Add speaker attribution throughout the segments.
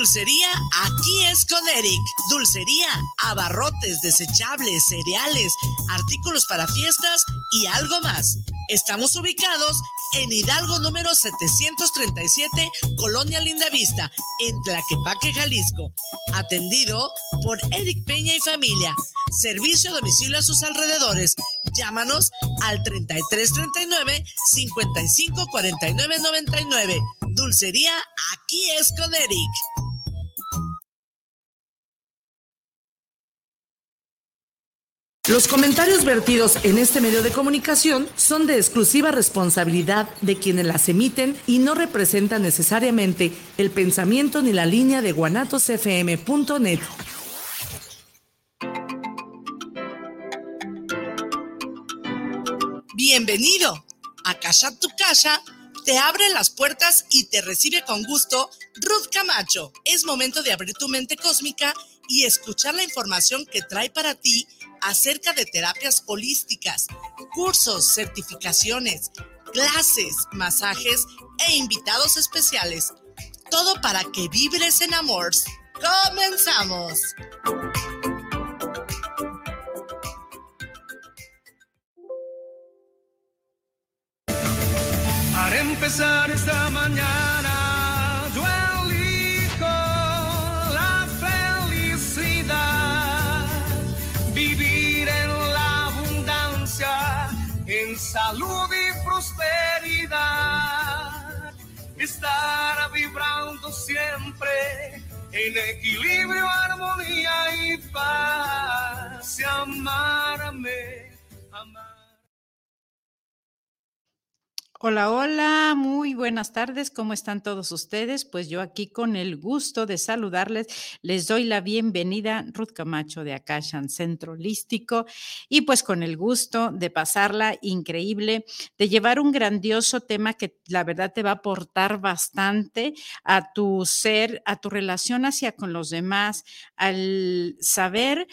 Speaker 1: Dulcería aquí es con Eric. Dulcería, abarrotes, desechables, cereales, artículos para fiestas y algo más. Estamos ubicados en Hidalgo número 737, Colonia Lindavista, en Tlaquepaque, Jalisco. Atendido por Eric Peña y familia. Servicio a domicilio a sus alrededores. Llámanos al 3339 554999. Dulcería aquí es con Eric. Los comentarios vertidos en este medio de comunicación son de exclusiva responsabilidad de quienes las emiten y no representan necesariamente el pensamiento ni la línea de guanatosfm.net. Bienvenido a Casa Tu Casa. Te abre las puertas y te recibe con gusto Ruth Camacho. Es momento de abrir tu mente cósmica y escuchar la información que trae para ti acerca de terapias holísticas, cursos, certificaciones, clases, masajes e invitados especiales. Todo para que vibres en amor. ¡Comenzamos!
Speaker 2: Para empezar esta mañana en equilibrio, armonía y paz. Amarme, amar.
Speaker 3: Hola, hola, muy buenas tardes, ¿cómo están todos ustedes? Pues yo aquí con el gusto de saludarles, les doy la bienvenida, Ruth Camacho de Akashan Centro Holístico, y pues con el gusto de pasarla increíble, de llevar un grandioso tema que la verdad te va a aportar bastante a tu ser, a tu relación hacia con los demás, al saber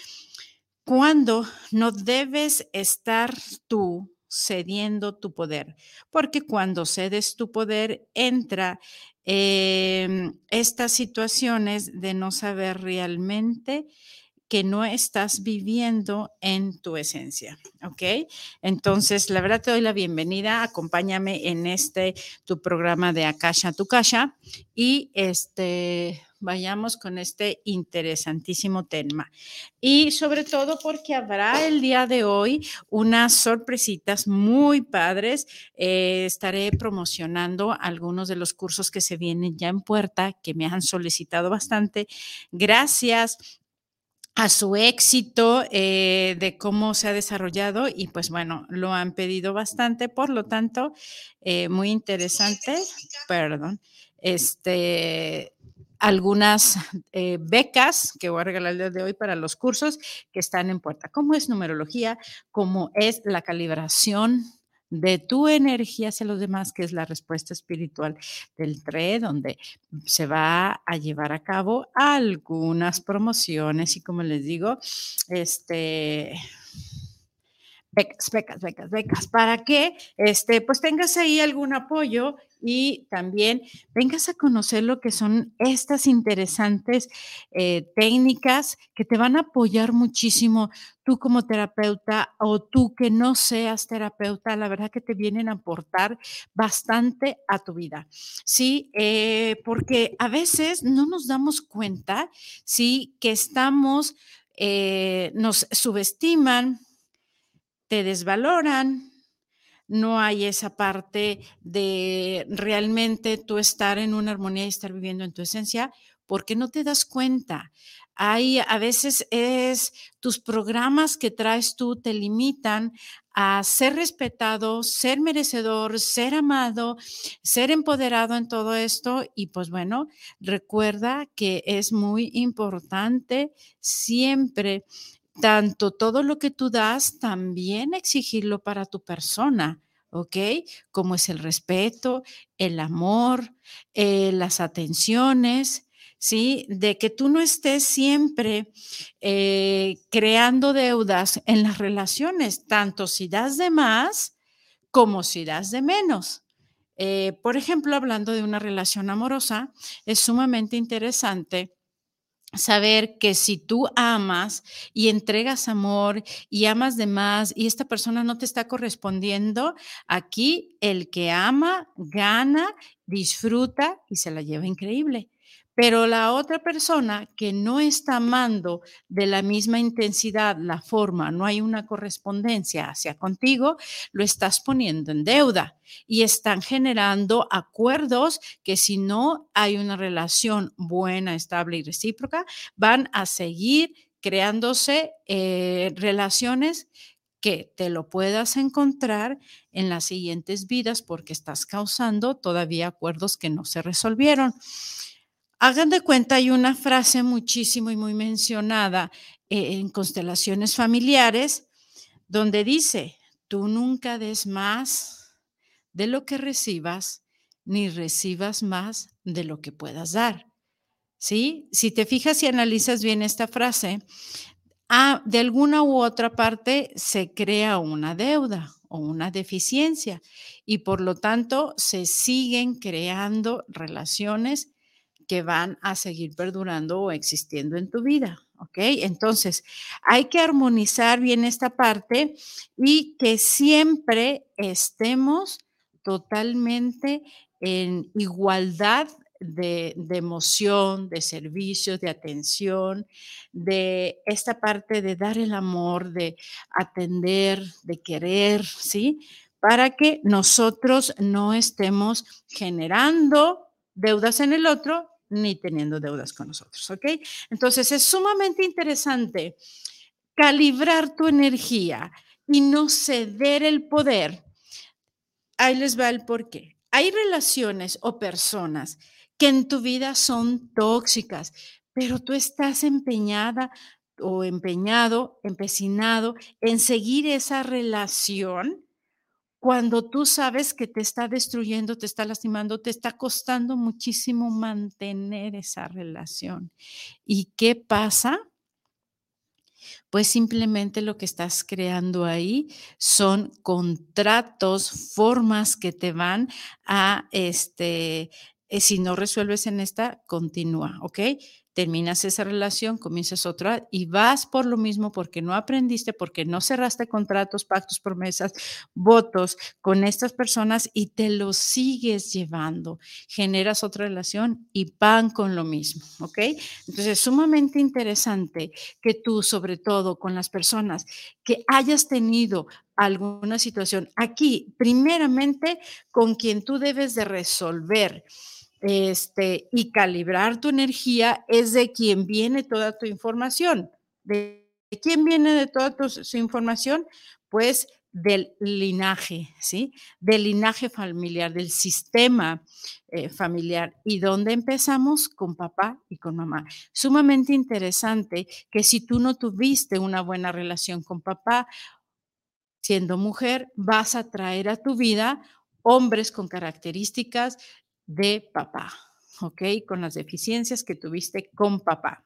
Speaker 3: cuándo no debes estar tú cediendo tu poder, porque cuando cedes tu poder entra em, estas situaciones de no saber realmente que no estás viviendo en tu esencia, ¿ok? Entonces, la verdad te doy la bienvenida, acompáñame en este tu programa de Akasha tu Kasha y este vayamos con este interesantísimo tema. Y sobre todo porque habrá el día de hoy unas sorpresitas muy padres. Eh, estaré promocionando algunos de los cursos que se vienen ya en puerta, que me han solicitado bastante. Gracias a su éxito eh, de cómo se ha desarrollado y pues bueno, lo han pedido bastante, por lo tanto, eh, muy interesante, perdón, este, algunas eh, becas que voy a regalar el día de hoy para los cursos que están en puerta, como es numerología, como es la calibración de tu energía hacia los demás, que es la respuesta espiritual del TRE, donde se va a llevar a cabo algunas promociones y como les digo, este becas, becas, becas, becas, para que este, pues tengas ahí algún apoyo y también vengas a conocer lo que son estas interesantes eh, técnicas que te van a apoyar muchísimo tú como terapeuta o tú que no seas terapeuta, la verdad que te vienen a aportar bastante a tu vida, ¿sí? Eh, porque a veces no nos damos cuenta, ¿sí? Que estamos, eh, nos subestiman, te desvaloran, no hay esa parte de realmente tú estar en una armonía y estar viviendo en tu esencia, porque no te das cuenta. Hay a veces es tus programas que traes tú te limitan a ser respetado, ser merecedor, ser amado, ser empoderado en todo esto. Y pues bueno, recuerda que es muy importante siempre tanto todo lo que tú das, también exigirlo para tu persona, ¿ok? Como es el respeto, el amor, eh, las atenciones, ¿sí? De que tú no estés siempre eh, creando deudas en las relaciones, tanto si das de más como si das de menos. Eh, por ejemplo, hablando de una relación amorosa, es sumamente interesante saber que si tú amas y entregas amor y amas de más y esta persona no te está correspondiendo, aquí el que ama gana, disfruta y se la lleva increíble. Pero la otra persona que no está amando de la misma intensidad, la forma, no hay una correspondencia hacia contigo, lo estás poniendo en deuda y están generando acuerdos que si no hay una relación buena, estable y recíproca, van a seguir creándose eh, relaciones que te lo puedas encontrar en las siguientes vidas porque estás causando todavía acuerdos que no se resolvieron. Hagan de cuenta, hay una frase muchísimo y muy mencionada eh, en constelaciones familiares donde dice, tú nunca des más de lo que recibas, ni recibas más de lo que puedas dar. ¿Sí? Si te fijas y analizas bien esta frase, ah, de alguna u otra parte se crea una deuda o una deficiencia y por lo tanto se siguen creando relaciones que van a seguir perdurando o existiendo en tu vida. ¿Ok? Entonces, hay que armonizar bien esta parte y que siempre estemos totalmente en igualdad de, emoción, de servicio, de atención, de esta parte de dar el amor, de atender, de querer, ¿sí? Para que nosotros no estemos generando deudas en el otro ni teniendo deudas con nosotros, ¿ok? Entonces es sumamente interesante calibrar tu energía y no ceder el poder. Ahí les va el porqué. Hay relaciones o personas que en tu vida son tóxicas, pero tú estás empeñada o empeñado, empecinado en seguir esa relación cuando tú sabes que te está destruyendo, te está lastimando, te está costando muchísimo mantener esa relación. ¿Y qué pasa? Pues simplemente lo que estás creando ahí son contratos, formas que te van a, este, eh, si no resuelves en esta, continúa, ¿ok? Terminas esa relación, comienzas otra y vas por lo mismo porque no aprendiste, porque no cerraste contratos, pactos, promesas, votos con estas personas y te los sigues llevando. Generas otra relación y van con lo mismo, ¿ok? Entonces es sumamente interesante que tú, sobre todo con las personas que hayas tenido alguna situación aquí, primeramente con quien tú debes de resolver este, y calibrar tu energía es de quien viene toda tu información. ¿De quién viene de toda tu, su información? Pues del linaje, ¿sí? Del linaje familiar, del sistema eh, familiar. ¿Y dónde empezamos? Con papá y con mamá. Sumamente interesante que si tú no tuviste una buena relación con papá, siendo mujer, vas a traer a tu vida hombres con características de papá, ¿ok? Con las deficiencias que tuviste con papá.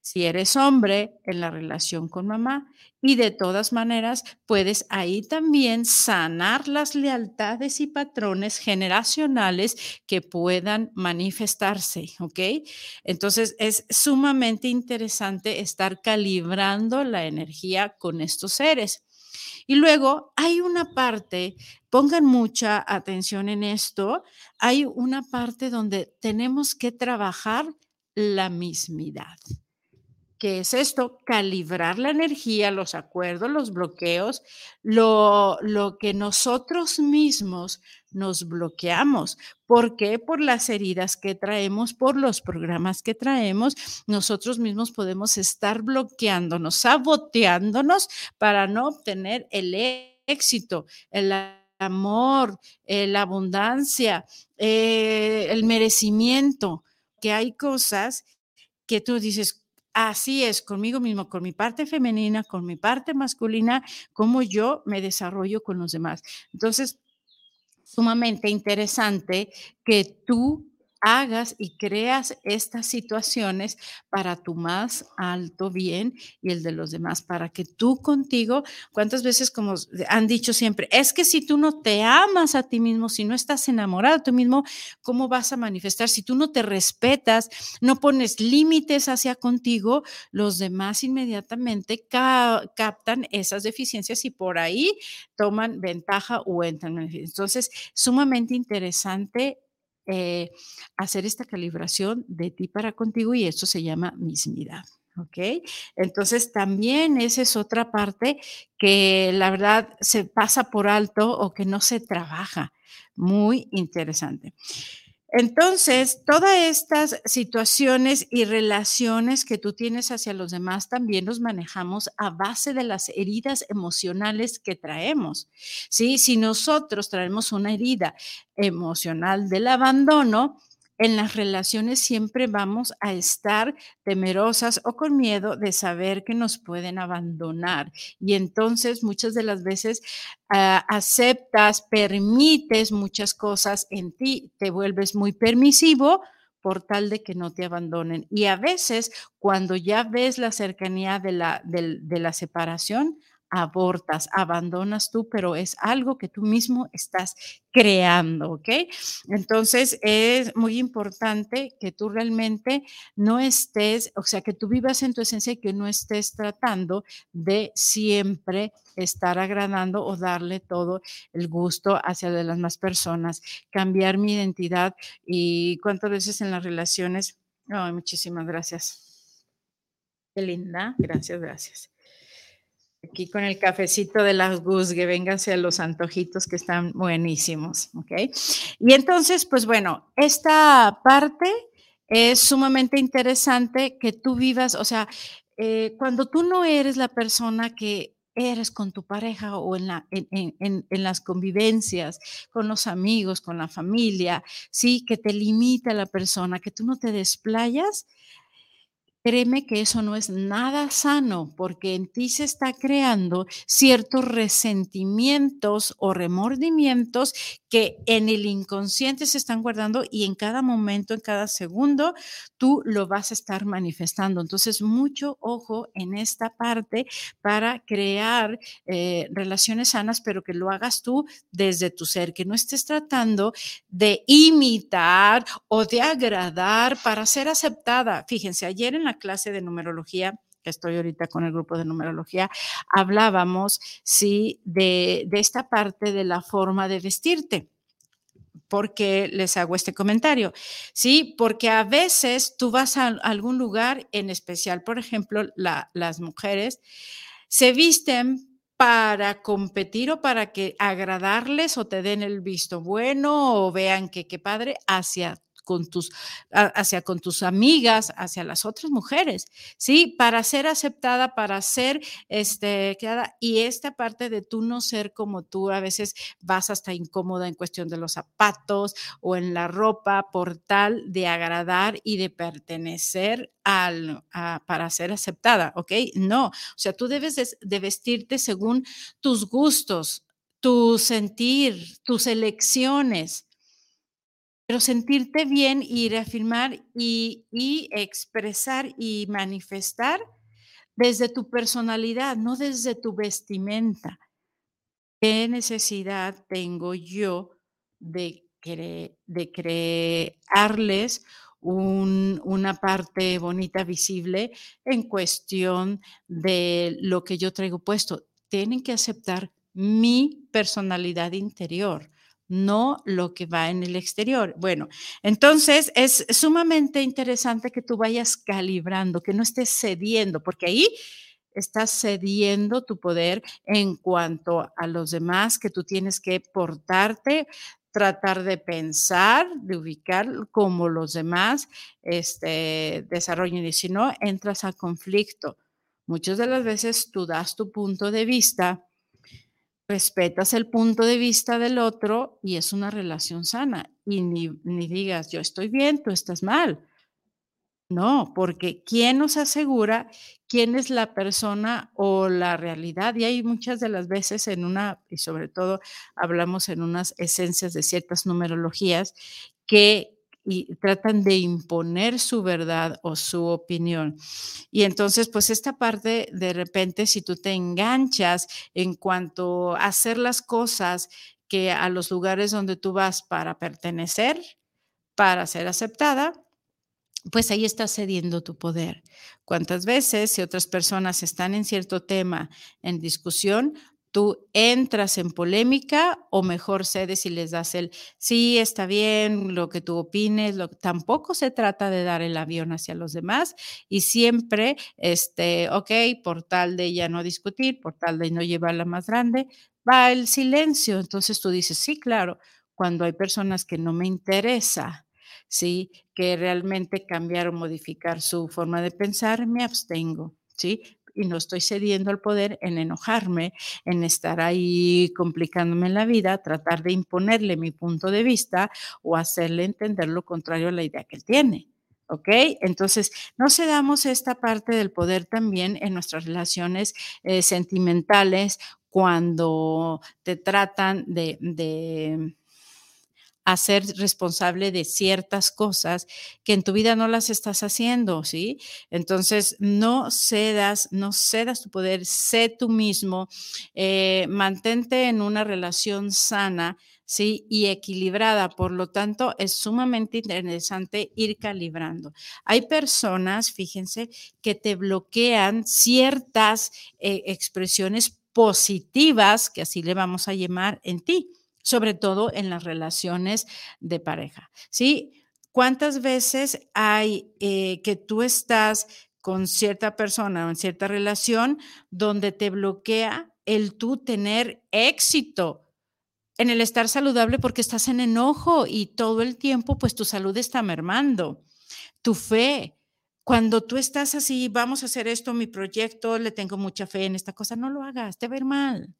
Speaker 3: Si eres hombre, en la relación con mamá. Y de todas maneras, puedes ahí también sanar las lealtades y patrones generacionales que puedan manifestarse, ¿ok? Entonces, es sumamente interesante estar calibrando la energía con estos seres. Y luego hay una parte, pongan mucha atención en esto, hay una parte donde tenemos que trabajar la mismidad. ¿Qué es esto? Calibrar la energía, los acuerdos, los bloqueos, lo, lo que nosotros mismos nos bloqueamos. ¿Por qué? Por las heridas que traemos, por los programas que traemos, nosotros mismos podemos estar bloqueándonos, saboteándonos para no obtener el éxito, el amor, eh, la abundancia, eh, el merecimiento, que hay cosas que tú dices, Así es, conmigo mismo, con mi parte femenina, con mi parte masculina, cómo yo me desarrollo con los demás. Entonces, sumamente interesante que tú hagas y creas estas situaciones para tu más alto bien y el de los demás, para que tú contigo, ¿cuántas veces como han dicho siempre, es que si tú no te amas a ti mismo, si no estás enamorado de ti mismo, ¿cómo vas a manifestar? Si tú no te respetas, no pones límites hacia contigo, los demás inmediatamente captan esas deficiencias y por ahí toman ventaja o entran. Entonces, sumamente interesante eh, hacer esta calibración de ti para contigo y eso se llama mismidad. ¿Ok? Entonces también esa es otra parte que la verdad se pasa por alto o que no se trabaja. Muy interesante. Entonces, todas estas situaciones y relaciones que tú tienes hacia los demás también los manejamos a base de las heridas emocionales que traemos. ¿sí? Si nosotros traemos una herida emocional del abandono, en las relaciones siempre vamos a estar temerosas o con miedo de saber que nos pueden abandonar. Y entonces muchas de las veces ah, aceptas, permites muchas cosas en ti, te vuelves muy permisivo por tal de que no te abandonen. Y a veces cuando ya ves la cercanía de la, de la separación, abortas, abandonas tú, pero es algo que tú mismo estás creando, ¿ok? Entonces es muy importante que tú realmente no estés, o sea, que tú vivas en tu esencia y que no estés tratando de siempre estar agradando o darle todo el gusto hacia las más personas, cambiar mi identidad y cuántas veces en las relaciones, ay, muchísimas gracias. Qué linda, gracias, gracias. Aquí con el cafecito de las Gusgue, vénganse a los antojitos que están buenísimos, ¿ok? Y entonces, pues bueno, esta parte es sumamente interesante que tú vivas, o sea, eh, cuando tú no eres la persona que eres con tu pareja o en, la, en, las convivencias, con los amigos, con la familia, sí, que te limita la persona, que tú no te desplayas, Créeme que eso no es nada sano porque en ti se está creando ciertos resentimientos o remordimientos que en el inconsciente se están guardando y en cada momento, en cada segundo, tú lo vas a estar manifestando. Entonces, mucho ojo en esta parte para crear eh, relaciones sanas, pero que lo hagas tú desde tu ser, que no estés tratando de imitar o de agradar para ser aceptada. Fíjense, ayer en la clase de numerología que estoy ahorita con el grupo de numerología, hablábamos, sí, de, esta parte de la forma de vestirte porque les hago este comentario. Sí, porque a veces tú vas a algún lugar, en especial, por ejemplo, las mujeres, se visten para competir o para que agradarles o te den el visto bueno o vean que qué padre hacia con tus, hacia con tus amigas, hacia las otras mujeres, ¿sí? Para ser aceptada, para ser, este, y esta parte de tú no ser como tú, a veces vas hasta incómoda en cuestión de los zapatos o en la ropa por tal de agradar y de pertenecer al, para ser aceptada, ¿ok? No, o sea, tú debes de vestirte según tus gustos, tu sentir, tus elecciones, pero sentirte bien y reafirmar y, y expresar y manifestar desde tu personalidad, no desde tu vestimenta. ¿Qué necesidad tengo yo de, crearles un, una parte bonita, visible en cuestión de lo que yo traigo puesto? Tienen que aceptar mi personalidad interior no lo que va en el exterior. Bueno, entonces es sumamente interesante que tú vayas calibrando, que no estés cediendo, porque ahí estás cediendo tu poder en cuanto a los demás, que tú tienes que portarte, tratar de pensar, de ubicar como los demás este, desarrollen y si no, entras a conflicto. Muchas de las veces tú das tu punto de vista, respetas el punto de vista del otro y es una relación sana. Y ni, digas, yo estoy bien, tú estás mal. No, porque ¿quién nos asegura quién es la persona o la realidad? Y hay muchas de las veces en una, y sobre todo hablamos en unas esencias de ciertas numerologías, que y tratan de imponer su verdad o su opinión. Y entonces, pues esta parte, de repente, si tú te enganchas en cuanto a hacer las cosas que a los lugares donde tú vas para pertenecer, para ser aceptada, pues ahí estás cediendo tu poder. ¿Cuántas veces si otras personas están en cierto tema en discusión, tú entras en polémica o mejor cedes y les das el, sí, está bien, lo que tú opines, lo, tampoco se trata de dar el avión hacia los demás y siempre, este, ok, por tal de ya no discutir, por tal de no llevarla más grande, va el silencio. Entonces tú dices, sí, claro, cuando hay personas que no me interesa, ¿sí? Que realmente cambiar o modificar su forma de pensar, me abstengo, ¿sí? Y no estoy cediendo al poder en enojarme, en estar ahí complicándome la vida, tratar de imponerle mi punto de vista o hacerle entender lo contrario a la idea que él tiene. ¿Ok? Entonces, no cedamos esta parte del poder también en nuestras relaciones eh, sentimentales cuando te tratan de, de hacer responsable de ciertas cosas que en tu vida no las estás haciendo, ¿sí? Entonces, no cedas, no cedas tu poder, sé tú mismo, eh, mantente en una relación sana, ¿sí? Y equilibrada. Por lo tanto, es sumamente interesante ir calibrando. Hay personas, fíjense, que te bloquean ciertas eh, expresiones positivas, que así le vamos a llamar en ti sobre todo en las relaciones de pareja. ¿Sí? ¿Cuántas veces hay eh, que tú estás con cierta persona o en cierta relación donde te bloquea el tú tener éxito? en el estar saludable porque estás en enojo y todo el tiempo pues tu salud está mermando, tu fe. Cuando tú estás así, vamos a hacer esto, mi proyecto, le tengo mucha fe en esta cosa, no lo hagas, te ir mal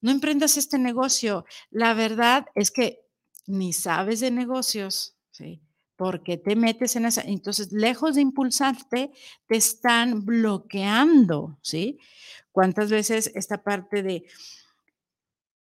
Speaker 3: no emprendas este negocio. La verdad es que ni sabes de negocios, ¿sí? Porque te metes en esa. Entonces, lejos de impulsarte, te están bloqueando, ¿sí? ¿Cuántas veces esta parte de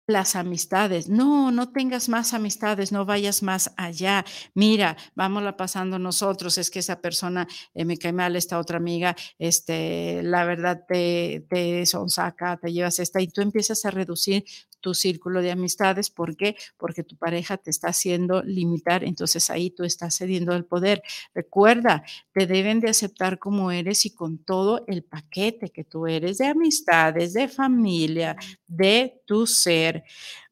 Speaker 3: las amistades. No, no tengas más amistades, no vayas más allá. Mira, vámonos pasando nosotros, es que esa persona eh, me cae mal, esta otra amiga, este, la verdad te, te sonsaca, te llevas esta y tú empiezas a reducir tu círculo de amistades. ¿Por qué? Porque tu pareja te está haciendo limitar, entonces ahí tú estás cediendo el poder. Recuerda, te deben de aceptar como eres y con todo el paquete que tú eres de amistades, de familia, de tu ser.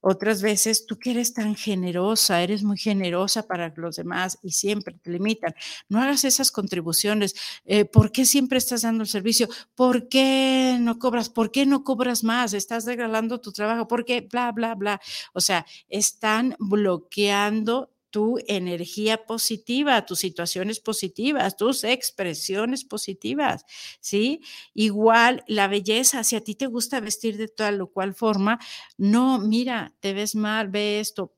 Speaker 3: Otras veces tú que eres tan generosa, eres muy generosa para los demás y siempre te limitan. No hagas esas contribuciones. Eh, ¿Por qué siempre estás dando el servicio? ¿Por qué no cobras? ¿Por qué no cobras más? Estás regalando tu trabajo. ¿Por qué? Bla, bla, bla. O sea, están bloqueando tu energía positiva, tus situaciones positivas, tus expresiones positivas, ¿sí? Igual la belleza, si a ti te gusta vestir de tal o cual forma, no, mira, te ves mal, ve esto,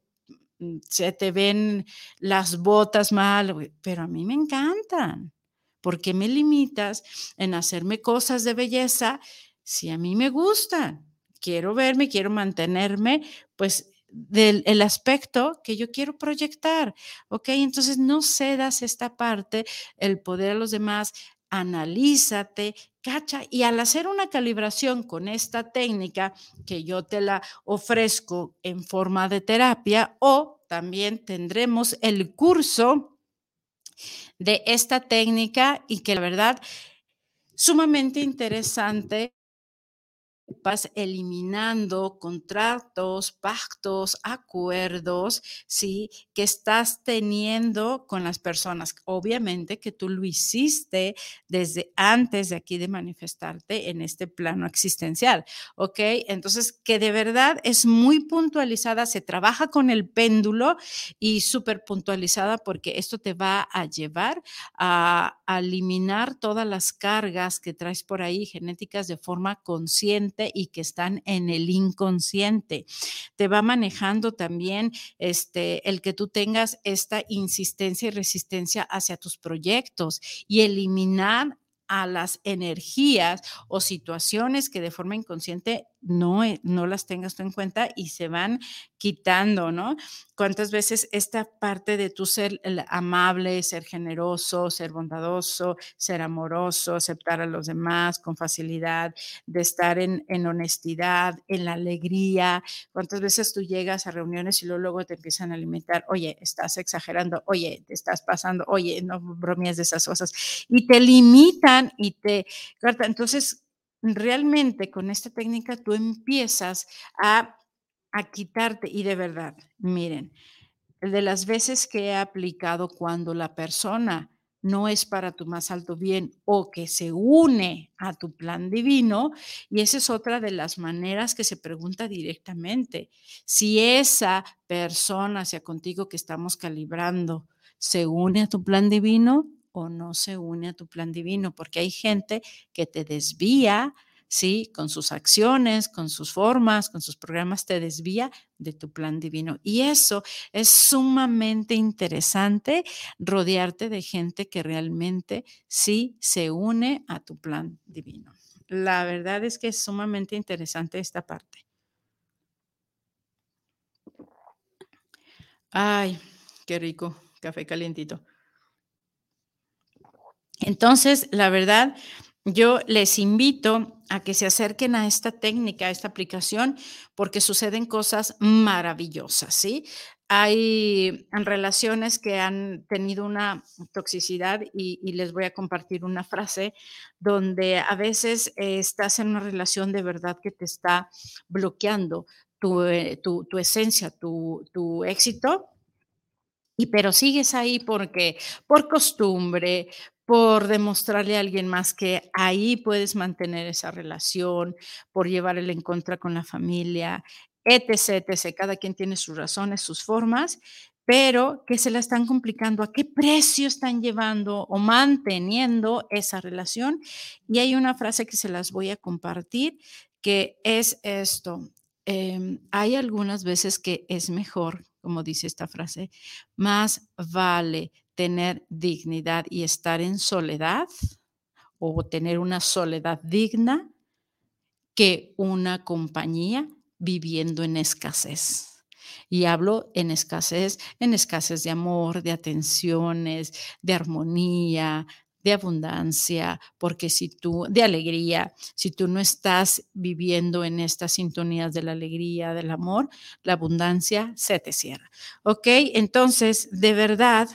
Speaker 3: mm, se te ven las botas mal, pero a mí me encantan. ¿Por qué me limitas en hacerme cosas de belleza si a mí me gustan? Quiero verme, quiero mantenerme, pues del el aspecto que yo quiero proyectar, ¿ok? Entonces no cedas esta parte, el poder a los demás, analízate, cacha, y al hacer una calibración con esta técnica que yo te la ofrezco en forma de terapia o también tendremos el curso de esta técnica y que la verdad sumamente interesante vas eliminando contratos, pactos, acuerdos, ¿sí? Que estás teniendo con las personas. Obviamente que tú lo hiciste desde antes de aquí de manifestarte en este plano existencial, ¿ok? Entonces, que de verdad es muy puntualizada, se trabaja con el péndulo y súper puntualizada porque esto te va a llevar a, a eliminar todas las cargas que traes por ahí genéticas de forma consciente y que están en el inconsciente. Te va manejando también este, el que tú tengas esta insistencia y resistencia hacia tus proyectos y eliminar a las energías o situaciones que de forma inconsciente no, eh, no las tengas tú en cuenta y se van quitando, ¿no? ¿Cuántas veces esta parte de tu ser amable, ser generoso, ser bondadoso, ser amoroso, aceptar a los demás con facilidad, de estar en, en honestidad, en la alegría? ¿Cuántas veces tú llegas a reuniones y luego, te empiezan a alimentar, oye, estás exagerando, oye, te estás pasando, oye, no bromees de esas cosas, y te limitan y te... Entonces, realmente con esta técnica tú empiezas a a quitarte. Y de verdad, miren, de las veces que he aplicado cuando la persona no es para tu más alto bien o que se une a tu plan divino, y esa es otra de las maneras que se pregunta directamente. Si esa persona hacia contigo que estamos calibrando se une a tu plan divino o no se une a tu plan divino, porque hay gente que te desvía, ¿sí? Con sus acciones, con sus formas, con sus programas, te desvía de tu plan divino. Y eso es sumamente interesante, rodearte de gente que realmente sí se une a tu plan divino. La verdad es que es sumamente interesante esta parte. Ay, qué rico, café calientito. Entonces, la verdad, yo les invito a que se acerquen a esta técnica, a esta aplicación, porque suceden cosas maravillosas, ¿sí? Hay relaciones que han tenido una toxicidad y, les voy a compartir una frase donde a veces estás en una relación de verdad que te está bloqueando tu, eh, esencia, tu, tu éxito, y pero sigues ahí porque por costumbre, por demostrarle a alguien más que ahí puedes mantener esa relación, por llevarle en contra con la familia, etc., etc. Cada quien tiene sus razones, sus formas, pero que se la están complicando. ¿A qué precio están llevando o manteniendo esa relación? Y hay una frase que se las voy a compartir, que es esto. Em, hay algunas veces que es mejor, como dice esta frase, más vale tener dignidad y estar en soledad o tener una soledad digna que una compañía viviendo en escasez. Y hablo en escasez, en escasez de amor, de atenciones, de armonía, de abundancia, porque si tú, de alegría, si tú no estás viviendo en estas sintonías de la alegría, del amor, la abundancia se te cierra. ¿Ok? Entonces, de verdad,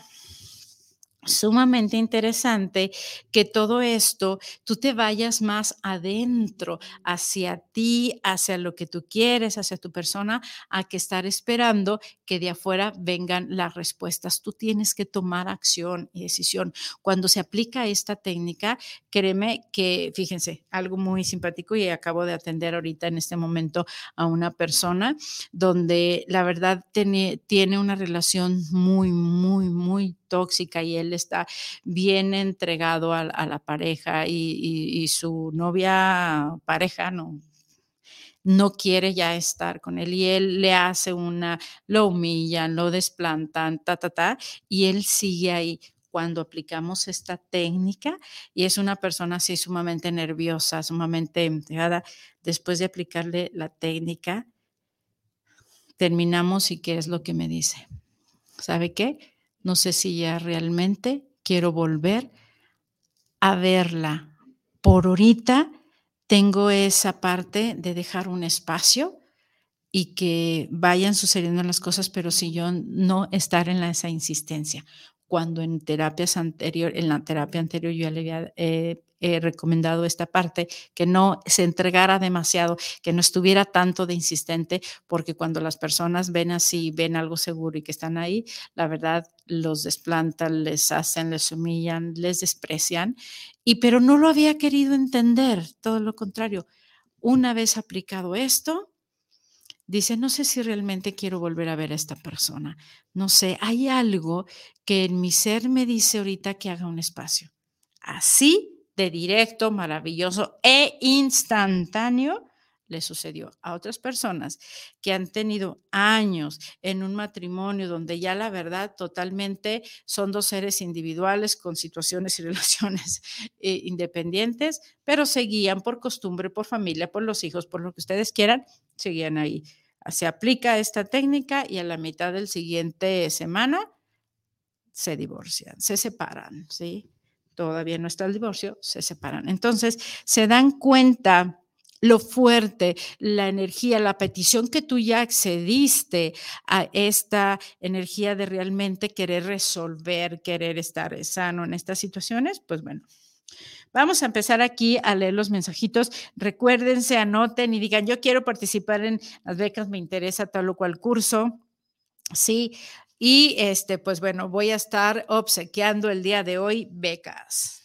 Speaker 3: sumamente interesante que todo esto tú te vayas más adentro, hacia ti, hacia lo que tú quieres, hacia tu persona, a que estar esperando que de afuera vengan las respuestas. Tú tienes que tomar acción y decisión. Cuando se aplica esta técnica, créeme que, fíjense, algo muy simpático y acabo de atender ahorita en este momento a una persona donde la verdad tiene, tiene una relación muy, muy, muy tóxica y él está bien entregado a, la pareja y, su novia pareja no, no quiere ya estar con él y él le hace una, lo humillan, lo desplantan, ta, ta, ta, y él sigue ahí. Cuando aplicamos esta técnica y es una persona así sumamente nerviosa, sumamente entregada, después de aplicarle la técnica, terminamos y qué es lo que me dice. ¿Sabe qué? No sé si ya realmente quiero volver a verla. Por ahorita tengo esa parte de dejar un espacio y que vayan sucediendo las cosas, pero si yo no estar en esa insistencia. Cuando en terapias anterior, en la terapia anterior yo le había eh, recomendado esta parte, que no se entregara demasiado, que no estuviera tanto de insistente, porque cuando las personas ven así, ven algo seguro y que están ahí, la verdad los desplantan, les hacen, les humillan, les desprecian. Y pero no lo había querido entender, todo lo contrario. Una vez aplicado esto, dice, no sé si realmente quiero volver a ver a esta persona. No sé, hay algo que en mi ser me dice ahorita que haga un espacio. Así de directo, maravilloso e instantáneo, le sucedió a otras personas que han tenido años en un matrimonio donde ya la verdad totalmente son dos seres individuales con situaciones y relaciones eh, independientes, pero seguían por costumbre, por familia, por los hijos, por lo que ustedes quieran, seguían ahí. Se aplica esta técnica y a la mitad del siguiente semana se divorcian, se separan, ¿sí? Todavía no está el divorcio, se separan. Entonces, se dan cuenta lo fuerte, la energía, la petición que tú ya accediste a esta energía de realmente querer resolver, querer estar sano en estas situaciones, pues bueno. Vamos a empezar aquí a leer los mensajitos. Recuérdense, anoten y digan, yo quiero participar en las becas, me interesa tal o cual curso. Sí, y este, pues bueno, voy a estar obsequiando el día de hoy becas.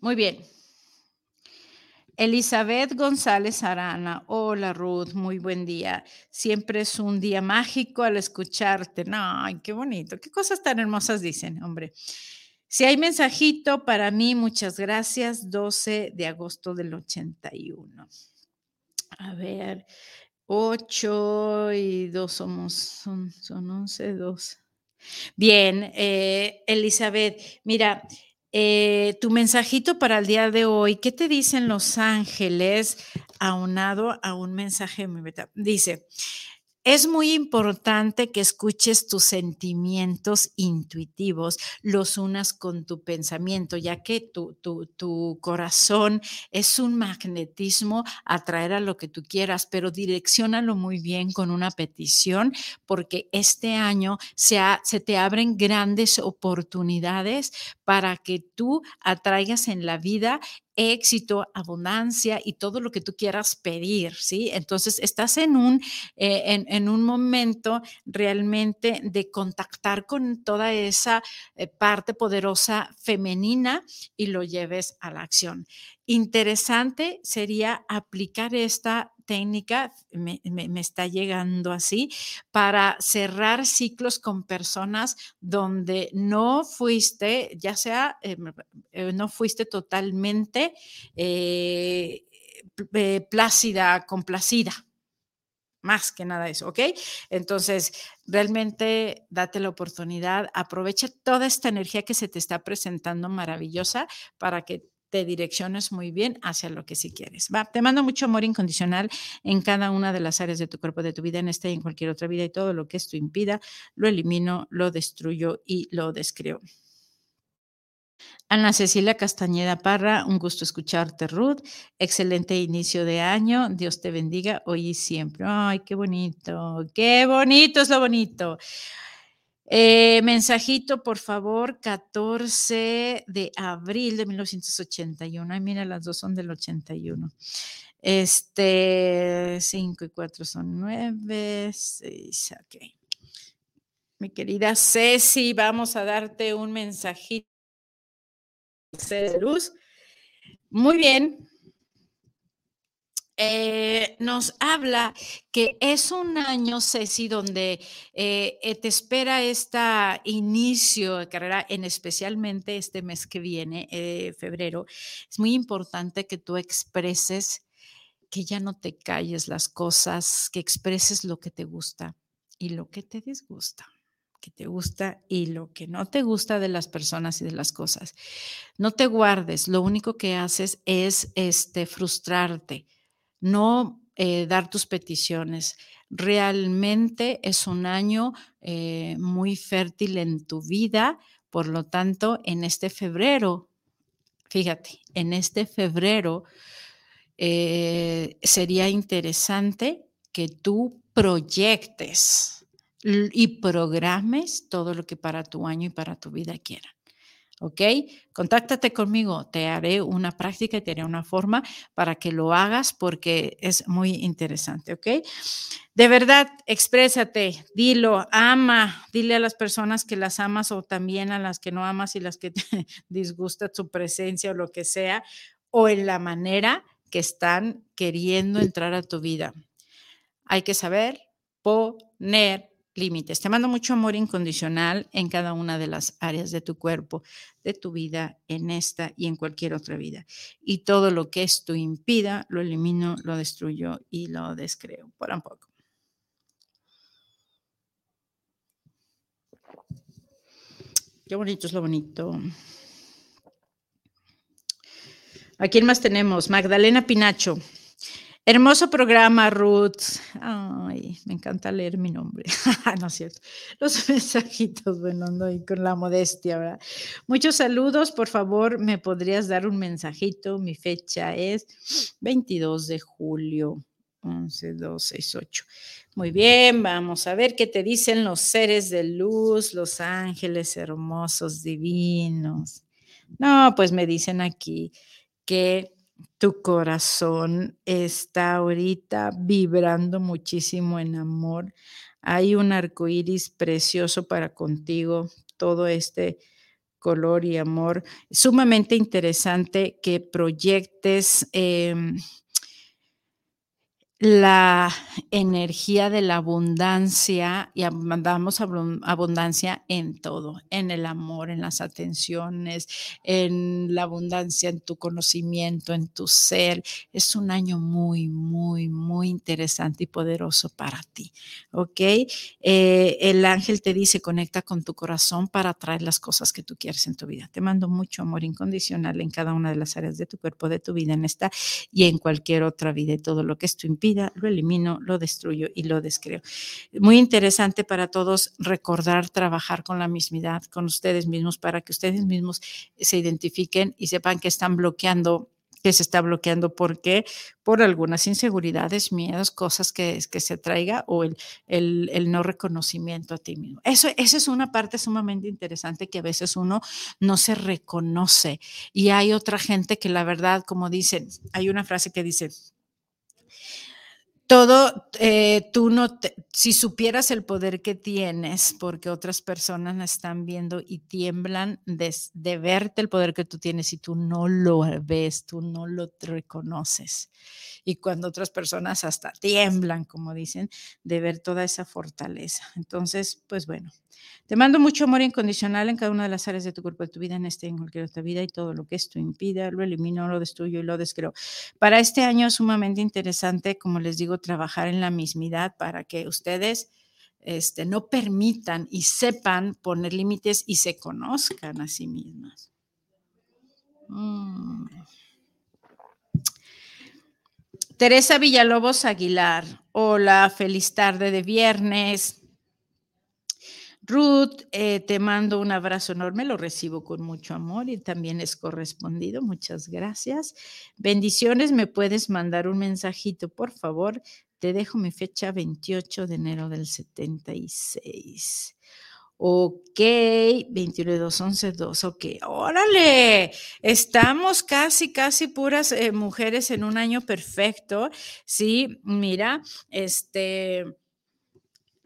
Speaker 3: Muy bien. Elizabeth González Arana, hola Ruth, muy buen día. Siempre es un día mágico al escucharte. Ay, qué bonito, qué cosas tan hermosas dicen, hombre. Si hay mensajito para mí, muchas gracias. 12 de agosto del 81. A ver, 8 y 2 somos, son, son 11, 2. Bien, eh, Elizabeth, mira, eh, tu mensajito para el día de hoy, ¿qué te dicen los ángeles aunado a un mensaje? Dice, es muy importante que escuches tus sentimientos intuitivos, los unas con tu pensamiento, ya que tu, tu, corazón es un magnetismo a traer a lo que tú quieras, pero direccionalo muy bien con una petición, porque este año se, se te abren grandes oportunidades para que tú atraigas en la vida éxito, abundancia y todo lo que tú quieras pedir, ¿sí? Entonces, estás en un, eh, en, un momento realmente de contactar con toda esa eh, parte poderosa femenina y lo lleves a la acción. Interesante sería aplicar esta técnica, me, está llegando así, para cerrar ciclos con personas donde no fuiste, ya sea, eh, eh, no fuiste totalmente eh, plácida, complacida. Más que nada eso, ¿ok? Entonces, realmente date la oportunidad, aprovecha toda esta energía que se te está presentando maravillosa para que te direcciones muy bien hacia lo que sí quieres. Va, te mando mucho amor incondicional en cada una de las áreas de tu cuerpo, de tu vida, en esta y en cualquier otra vida, y todo lo que esto impida, lo elimino, lo destruyo y lo descreo. Ana Cecilia Castañeda Parra, un gusto escucharte, Ruth. Excelente inicio de año. Dios te bendiga hoy y siempre. Ay, qué bonito, qué bonito es lo bonito. Eh, mensajito, por favor, 14 de abril de 1981. Ay, mira, las dos son del 81. Este, 5 y 4 son 9, 6, ok. Mi querida Ceci, vamos a darte un mensajito de luz. Muy bien, eh, nos habla que es un año, Ceci, donde eh, eh, te espera este inicio de carrera, en especialmente este mes que viene, febrero. Es muy importante que tú expreses, que ya no te calles las cosas, que expreses lo que te gusta y lo que te disgusta que te gusta y lo que no te gusta de las personas y de las cosas. No te guardes, lo único que haces es este frustrarte no eh, dar tus peticiones. Realmente es un año eh, muy fértil en tu vida, por lo tanto, en este febrero, fíjate, en este febrero eh, sería interesante que tú proyectes y programes todo lo que para tu año y para tu vida quieran. ¿Ok? Contáctate conmigo, te haré una práctica y te haré una forma para que lo hagas porque es muy interesante, ¿ok? De verdad, exprésate, dilo, ama, dile a las personas que las amas o también a las que no amas y las que te disgusta su presencia o lo que sea, o en la manera que están queriendo entrar a tu vida. Hay que saber poner límites. Te mando mucho amor incondicional en cada una de las áreas de tu cuerpo, de tu vida, en esta y en cualquier otra vida. Y todo lo que esto impida, lo elimino, lo destruyo y lo descreo. Por un poco. Qué bonito es lo bonito. ¿A quién más tenemos? Magdalena Pinacho. Hermoso programa, Ruth. Ay, me encanta leer mi nombre. no es cierto. Los mensajitos, bueno, ando ahí con la modestia, ¿verdad? Muchos saludos, por favor, me podrías dar un mensajito. Mi fecha es 22 de julio, 11, 2, 6, 8. Muy bien, vamos a ver qué te dicen los seres de luz, los ángeles hermosos, divinos. No, pues me dicen aquí que tu corazón está ahorita vibrando muchísimo en amor. Hay un arco iris precioso para contigo, todo este color y amor. Sumamente interesante que proyectes. Em, la energía de la abundancia y mandamos abundancia en todo, en el amor, en las atenciones, en la abundancia, en tu conocimiento, en tu ser. Es un año muy, muy, muy interesante y poderoso para ti. ¿Ok? Eh, el ángel te dice, conecta con tu corazón para atraer las cosas que tú quieres en tu vida. Te mando mucho amor incondicional en cada una de las áreas de tu cuerpo, de tu vida, en esta y en cualquier otra vida y todo lo que esto impide lo elimino, lo destruyo y lo descreo. Muy interesante para todos recordar trabajar con la mismidad, con ustedes mismos, para que ustedes mismos se identifiquen y sepan que están bloqueando que se está bloqueando. ¿Por qué? Por algunas inseguridades, miedos, cosas que, que se traiga o el, el, el, no reconocimiento a ti mismo. Eso, esa es una parte sumamente interesante que a veces uno no se reconoce. Y hay otra gente que la verdad, como dicen, hay una frase que dice, todo, eh, tú no, si supieras el poder que tienes, porque otras personas están viendo y tiemblan de, de, verte el poder que tú tienes y tú no lo ves, tú no lo reconoces. Y cuando otras personas hasta tiemblan, como dicen, de ver toda esa fortaleza. Entonces, pues bueno, te mando mucho amor incondicional en cada una de las áreas de tu cuerpo, de tu vida, en este en cualquier otra vida, y todo lo que esto impida, lo elimino, lo destruyo y lo descreo. Para este año es sumamente interesante, como les digo, trabajar en la mismidad para que ustedes este, no permitan y sepan poner límites y se conozcan a sí mismas. Mm. Teresa Villalobos Aguilar, hola, feliz tarde de viernes. Ruth, eh, te mando un abrazo enorme, lo recibo con mucho amor y también es correspondido. Muchas gracias. Bendiciones, me puedes mandar un mensajito, por favor. Te dejo mi fecha 28 de enero del 76. Ok, 21 2, 11, 2, ok, órale, estamos casi, casi puras eh, mujeres en un año perfecto, sí, mira, este,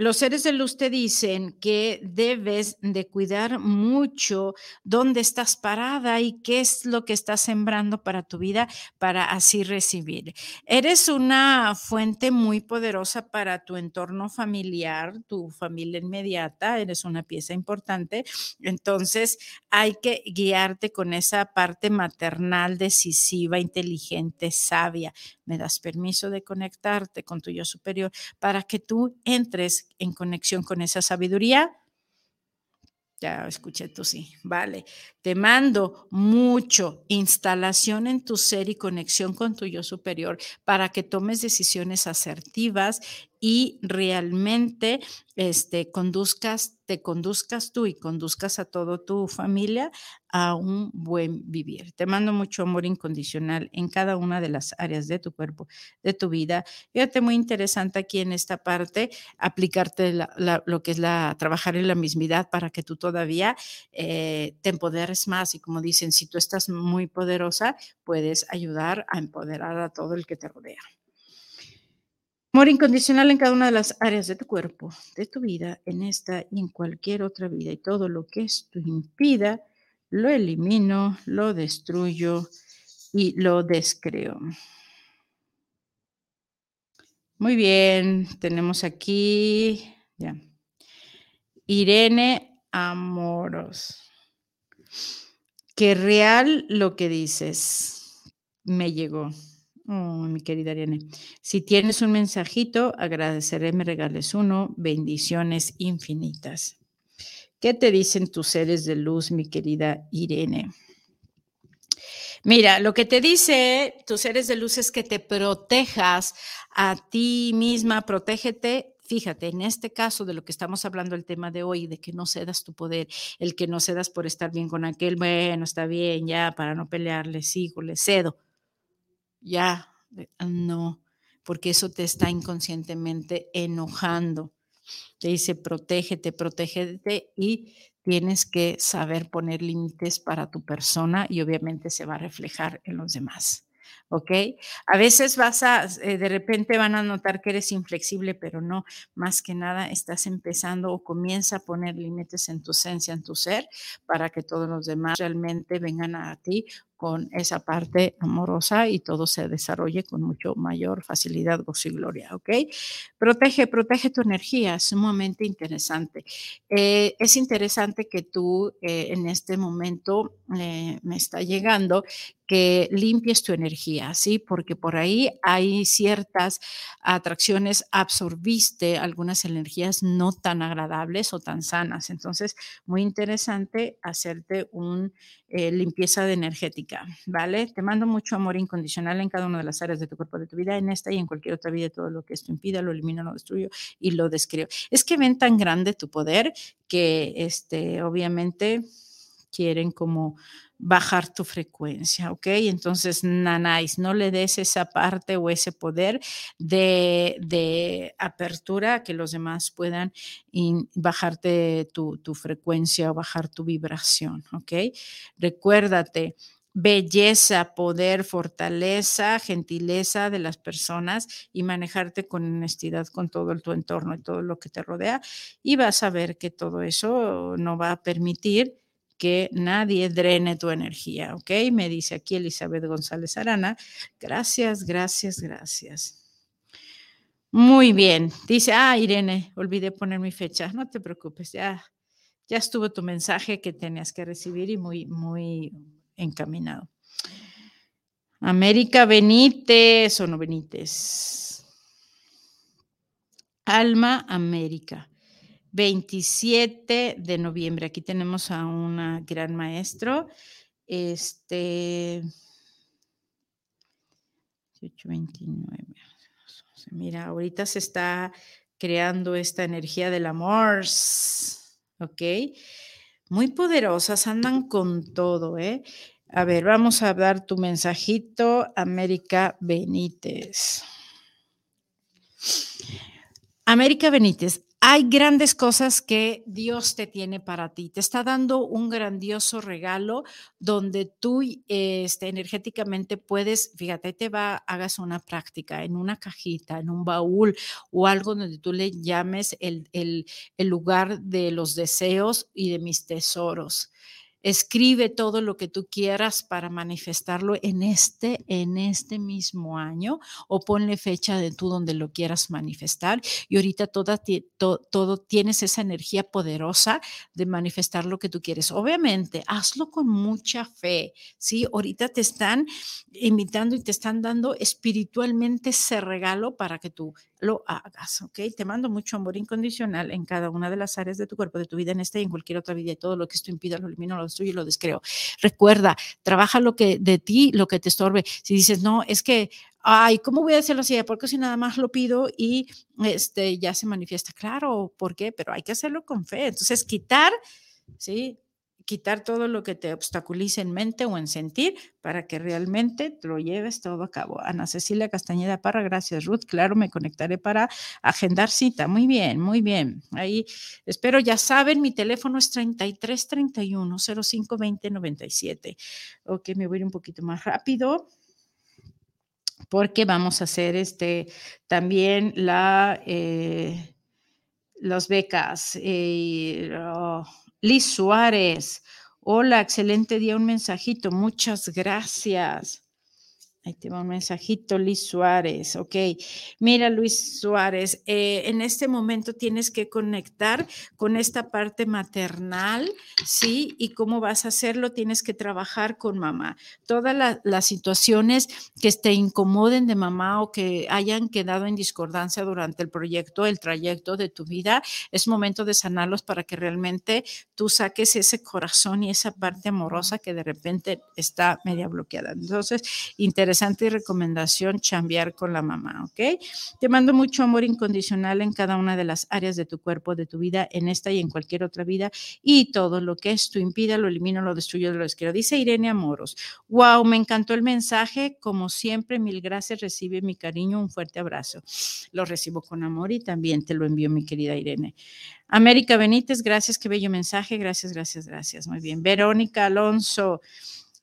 Speaker 3: los seres de luz te dicen que debes de cuidar mucho dónde estás parada y qué es lo que estás sembrando para tu vida para así recibir. Eres una fuente muy poderosa para tu entorno familiar, tu familia inmediata, eres una pieza importante. Entonces hay que guiarte con esa parte maternal, decisiva, inteligente, sabia me das permiso de conectarte con tu yo superior para que tú entres en conexión con esa sabiduría. Ya escuché tú sí, vale. Te mando mucho instalación en tu ser y conexión con tu yo superior para que tomes decisiones asertivas y realmente este, conduzcas, te conduzcas tú y conduzcas a toda tu familia a un buen vivir. Te mando mucho amor incondicional en cada una de las áreas de tu cuerpo, de tu vida. Fíjate, muy interesante aquí en esta parte, aplicarte lo que es la, trabajar en la mismidad para que tú todavía eh, te empoderes más. Y como dicen, si tú estás muy poderosa, puedes ayudar a empoderar a todo el que te rodea. Amor incondicional en cada una de las áreas de tu cuerpo, de tu vida, en esta y en cualquier otra vida. Y todo lo que esto impida, lo elimino, lo destruyo y lo descreo. Muy bien, tenemos aquí, ya. Irene Amoros. Que real lo que dices. Me llegó. Oh, mi querida Irene. Si tienes un mensajito, agradeceré me regales uno. Bendiciones infinitas. ¿Qué te dicen tus seres de luz, mi querida Irene? Mira, lo que te dice tus seres de luz es que te protejas a ti misma, protégete. Fíjate, en este caso de lo que estamos hablando el tema de hoy, de que no cedas tu poder, el que no cedas por estar bien con aquel, bueno, está bien, ya, para no pelearle, sigo, le cedo ya, no, porque eso te está inconscientemente enojando. Te dice, protégete, protégete y tienes que saber poner límites para tu persona y obviamente se va a reflejar en los demás. ¿ok? A veces vas a, eh, de repente van a notar que eres inflexible, pero no, más que nada estás empezando o comienza a poner límites en tu esencia, en tu ser, para que todos los demás realmente vengan a ti con esa parte amorosa y todo se desarrolle con mucho mayor facilidad, gozo y gloria, ¿ok? Protege, protege tu energía, sumamente interesante. Eh, es interesante que tú eh, en este momento me está llegando que limpies tu energía, ¿sí? Porque por ahí hay ciertas atracciones, absorbiste algunas energías no tan agradables o tan sanas. Entonces, muy interesante hacerte una eh, limpieza de energética, ¿vale? Te mando mucho amor incondicional en cada una de las áreas de tu cuerpo, de tu vida, en esta y en cualquier otra vida, todo lo que esto impida, lo elimino, lo destruyo y lo describo. Es que ven tan grande tu poder que, este, obviamente, quieren como bajar tu frecuencia, ¿ok? Entonces, nanáis, no le des esa parte o ese poder de, apertura a que los demás puedan bajarte tu, tu frecuencia o bajar tu vibración, ¿ok? Recuérdate, belleza, poder, fortaleza, gentileza de las personas y manejarte con honestidad con todo tu entorno y todo lo que te rodea. Y vas a ver que todo eso no va a permitir que nadie drene tu energía, ¿ok? Me dice aquí Elizabeth González Arana. Gracias, gracias, gracias. Muy bien. Dice, ah, Irene, olvidé poner mi fecha. No te preocupes, ya, ya estuvo tu mensaje que tenías que recibir y muy, muy encaminado. América Benítez o no Benítez. Alma América. 27 de noviembre. Aquí tenemos a un gran maestro. Este. 18, 29. Mira, ahorita se está creando esta energía del amor. ¿Ok? Muy poderosas, andan con todo, ¿eh? A ver, vamos a dar tu mensajito, América Benítez. América Benítez, hay grandes cosas que Dios te tiene para ti. Te está dando un grandioso regalo donde tú este, energéticamente puedes, fíjate, te va, hagas una práctica en una cajita, en un baúl o algo donde tú le llames el, el lugar de los deseos y de mis tesoros. Escribe todo lo que tú quieras para manifestarlo en este, en este mismo año o ponle fecha de tú donde lo quieras manifestar. Y ahorita todo tienes esa energía poderosa de manifestar lo que tú quieres. Obviamente, hazlo con mucha fe, ¿sí? Ahorita te están invitando y te están dando espiritualmente ese regalo para que tú lo hagas, ¿ok? Te mando mucho amor incondicional en cada una de las áreas de tu cuerpo, de tu vida, en esta y en cualquier otra vida, y todo lo que esto impida, lo elimino, lo destruyo y lo descreo. Recuerda, trabaja lo que de ti, lo que te estorbe. Si dices, no, es que, ay, ¿cómo voy a hacerlo así? Porque si nada más lo pido y este, ya se manifiesta. Claro, ¿por qué? Pero hay que hacerlo con fe. Entonces, quitar, ¿sí? Quitar todo lo que te obstaculice en mente o en sentir para que realmente lo lleves todo a cabo. Ana Cecilia Castañeda Parra, gracias Ruth. Claro, me conectaré para agendar cita. Muy bien, muy bien. Ahí espero, ya saben, mi teléfono es 33 31 05 20 97. Ok, me voy a ir un poquito más rápido porque vamos a hacer este también la eh, las becas. Eh, oh, Liz Suárez, hola, excelente día, un mensajito, muchas gracias. Ahí un mensajito, Luis Suárez. Ok, mira Luis Suárez, eh, en este momento tienes que conectar con esta parte maternal, ¿sí? Y cómo vas a hacerlo, tienes que trabajar con mamá. Todas las situaciones que te incomoden de mamá o que hayan quedado en discordancia durante el proyecto, el trayecto de tu vida, es momento de sanarlos para que realmente tú saques ese corazón y esa parte amorosa que de repente está media bloqueada. Entonces, interesante interesante recomendación, chambear con la mamá, ¿ok? Te mando mucho amor incondicional en cada una de las áreas de tu cuerpo, de tu vida, en esta y en cualquier otra vida, y todo lo que esto impida, lo elimino, lo destruyo, lo desquiero. Dice Irene Amoros, wow, me encantó el mensaje, como siempre, mil gracias, recibe mi cariño, un fuerte abrazo. Lo recibo con amor y también te lo envío, mi querida Irene. América Benítez, gracias, qué bello mensaje, gracias, gracias, gracias. Muy bien. Verónica Alonso.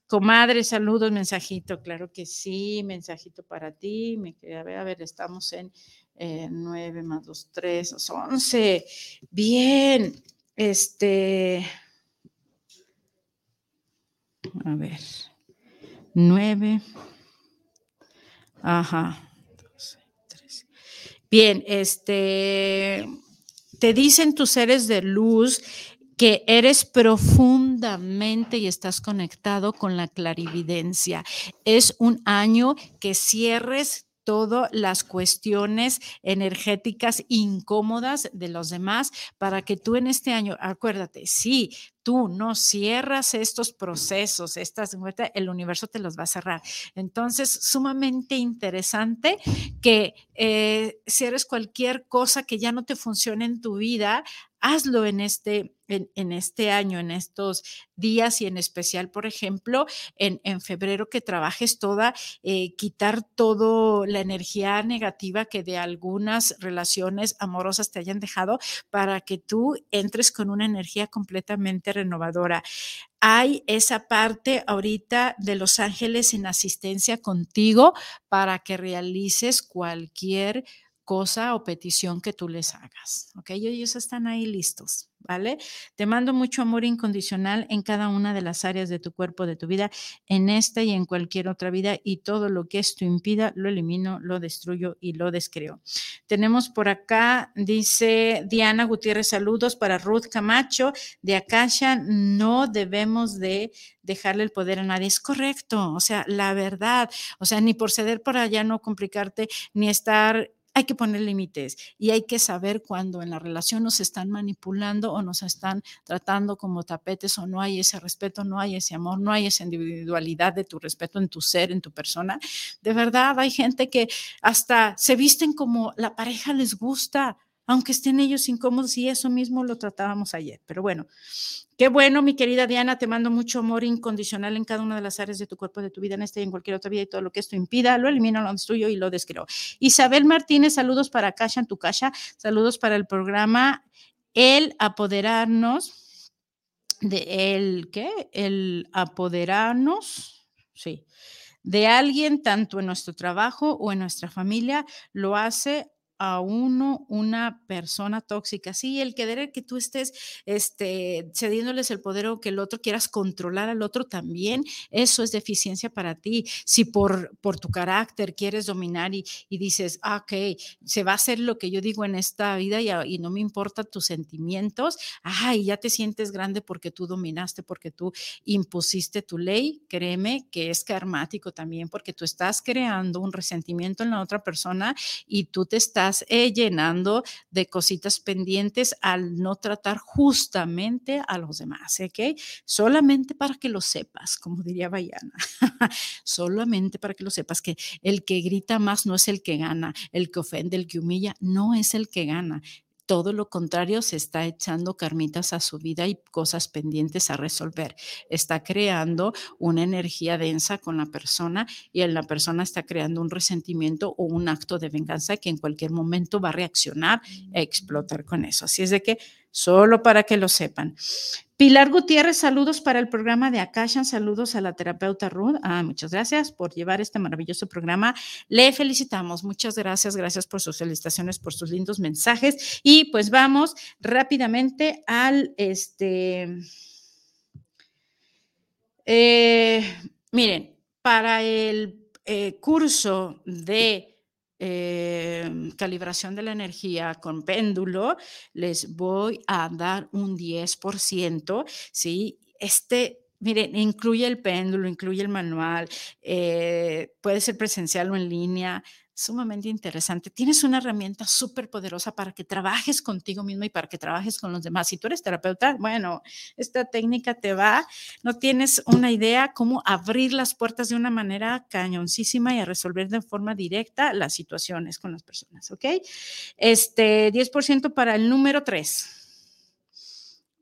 Speaker 3: Comadre, saludos, mensajito, claro que sí, mensajito para ti. Me quedé, a ver, a ver, estamos en eh, 9 más 2, 3, 11. Bien, este, a ver, 9, ajá, 12, 13. Bien, este, te dicen tus seres de luz que eres profundamente y estás conectado con la clarividencia. Es un año que cierres todas las cuestiones energéticas incómodas de los demás para que tú en este año, acuérdate, sí, tú no cierras estos procesos, estas, el universo te los va a cerrar. Entonces, sumamente interesante que eh, cierres cualquier cosa que ya no te funcione en tu vida, hazlo en este, en, este año, en estos días y en especial, por ejemplo, en, en febrero que trabajes toda, eh, quitar toda la energía negativa que de algunas relaciones amorosas te hayan dejado para que tú entres con una energía completamente renovadora. Hay esa parte ahorita de los ángeles en asistencia contigo para que realices cualquier cosa o petición que tú les hagas. ¿Ok? Ellos están ahí listos, ¿vale? Te mando mucho amor incondicional en cada una de las áreas de tu cuerpo, de tu vida, en esta y en cualquier otra vida, y todo lo que esto impida, lo elimino, lo destruyo y lo descreo. Tenemos por acá, dice Diana Gutiérrez, saludos para Ruth Camacho de Akasha. No debemos de dejarle el poder a nadie. Es correcto, o sea, la verdad, o sea, ni por ceder por allá, no complicarte, ni estar hay que poner límites y hay que saber cuando en la relación nos están manipulando o nos están tratando como tapetes o no hay ese respeto, no hay ese amor, no hay esa individualidad de tu respeto en tu ser, en tu persona. De verdad, hay gente que hasta se visten como la pareja les gusta, aunque estén ellos incómodos y eso mismo lo tratábamos ayer. Pero bueno, Qué bueno, mi querida Diana, te mando mucho amor incondicional en cada una de las áreas de tu cuerpo, de tu vida, en esta y en cualquier otra vida, y todo lo que esto impida, lo elimino, lo destruyo y lo descreo. Isabel Martínez, saludos para Kasha en tu casa, saludos para el programa El Apoderarnos, de el, ¿qué? El Apoderarnos, sí, de alguien, tanto en nuestro trabajo o en nuestra familia, lo hace a uno una persona tóxica. Sí, el querer que tú estés este, cediéndoles el poder o que el otro quieras controlar al otro también, eso es deficiencia para ti. Si por, por tu carácter quieres dominar y, dices, ah, ok, se va a hacer lo que yo digo en esta vida y, y no me importan tus sentimientos, ay, ya te sientes grande porque tú dominaste, porque tú impusiste tu ley, créeme que es karmático también porque tú estás creando un resentimiento en la otra persona y tú te estás eh, llenando de cositas pendientes al no tratar justamente a los demás, ¿ok? Solamente para que lo sepas, como diría Bayana, solamente para que lo sepas, que el que grita más no es el que gana, el que ofende, el que humilla, no es el que gana, todo lo contrario, se está echando carmitas a su vida y cosas pendientes a resolver. Está creando una energía densa con la persona y en la persona está creando un resentimiento o un acto de venganza que en cualquier momento va a reaccionar e explotar con eso. Así es de que solo para que lo sepan. Pilar Gutiérrez, saludos para el programa de Akashan, saludos a la terapeuta Ruth. Ah, muchas gracias por llevar este maravilloso programa. Le felicitamos, muchas gracias, gracias por sus felicitaciones, por sus lindos mensajes. Y pues vamos rápidamente al, este, eh, miren, para el eh, curso de eh, calibración de la energía con péndulo, les voy a dar un 10%, ¿sí? Este Miren, incluye el péndulo, incluye el manual, eh, puede ser presencial o en línea, sumamente interesante. Tienes una herramienta súper poderosa para que trabajes contigo mismo y para que trabajes con los demás. Si tú eres terapeuta, bueno, esta técnica te va, no tienes una idea cómo abrir las puertas de una manera cañoncísima y a resolver de forma directa las situaciones con las personas, ¿ok? Este 10% para el número 3.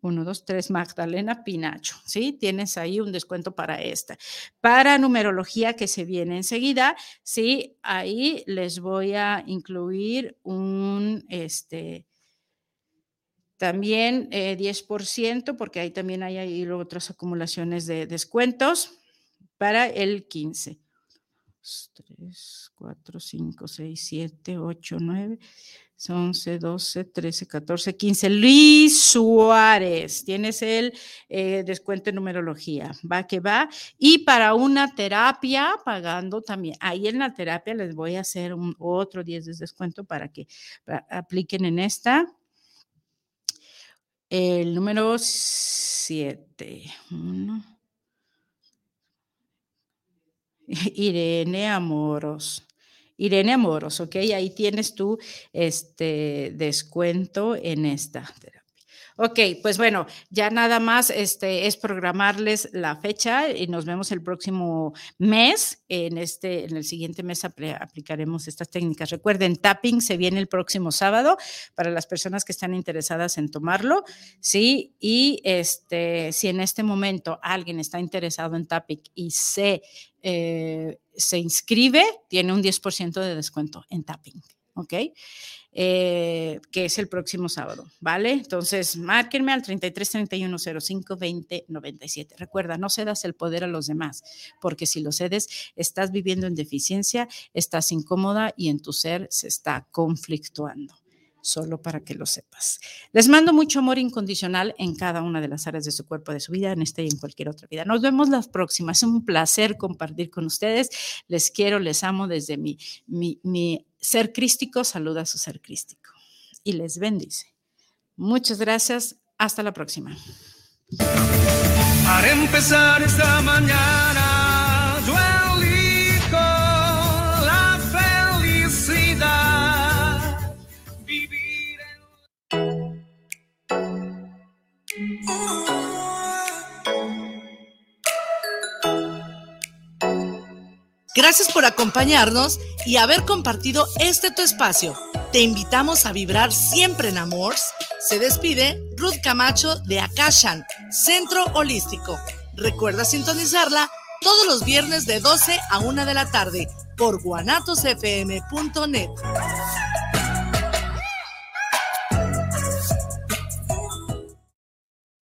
Speaker 3: 1, 2, 3, Magdalena Pinacho, ¿sí? Tienes ahí un descuento para esta. Para numerología que se viene enseguida, ¿sí? Ahí les voy a incluir un, este, también 10%, eh, porque ahí también hay ahí otras acumulaciones de descuentos para el 15. 3, 4, 5, 6, 7, 8, 9. 11, 12, 13, 14, 15. Luis Suárez, tienes el eh, descuento en numerología, va que va. Y para una terapia, pagando también. Ahí en la terapia les voy a hacer un otro 10 de descuento para que apliquen en esta. El número 7. Irene Amoros. Irene Amoros, ¿ok? Ahí tienes tu este, descuento en esta. Ok, pues bueno, ya nada más este, es programarles la fecha y nos vemos el próximo mes. En, este, en el siguiente mes aplicaremos estas técnicas. Recuerden, tapping se viene el próximo sábado para las personas que están interesadas en tomarlo, ¿sí? Y este, si en este momento alguien está interesado en tapping y se eh, se inscribe, tiene un 10% de descuento en tapping, ¿ok? Eh, que es el próximo sábado, ¿vale? Entonces, márquenme al 33 31 05 20 97. Recuerda, no cedas el poder a los demás, porque si lo cedes, estás viviendo en deficiencia, estás incómoda y en tu ser se está conflictuando solo para que lo sepas. Les mando mucho amor incondicional en cada una de las áreas de su cuerpo, de su vida, en esta y en cualquier otra vida. Nos vemos las próximas. Es un placer compartir con ustedes. Les quiero, les amo desde mi, mi, mi ser crístico. Saluda a su ser crístico y les bendice. Muchas gracias. Hasta la próxima.
Speaker 2: Para empezar esta mañana
Speaker 1: Gracias por acompañarnos y haber compartido este tu espacio. Te invitamos a vibrar siempre en amor. Se despide Ruth Camacho de Akashan, Centro Holístico. Recuerda sintonizarla todos los viernes de 12 a 1 de la tarde por guanatosfm.net.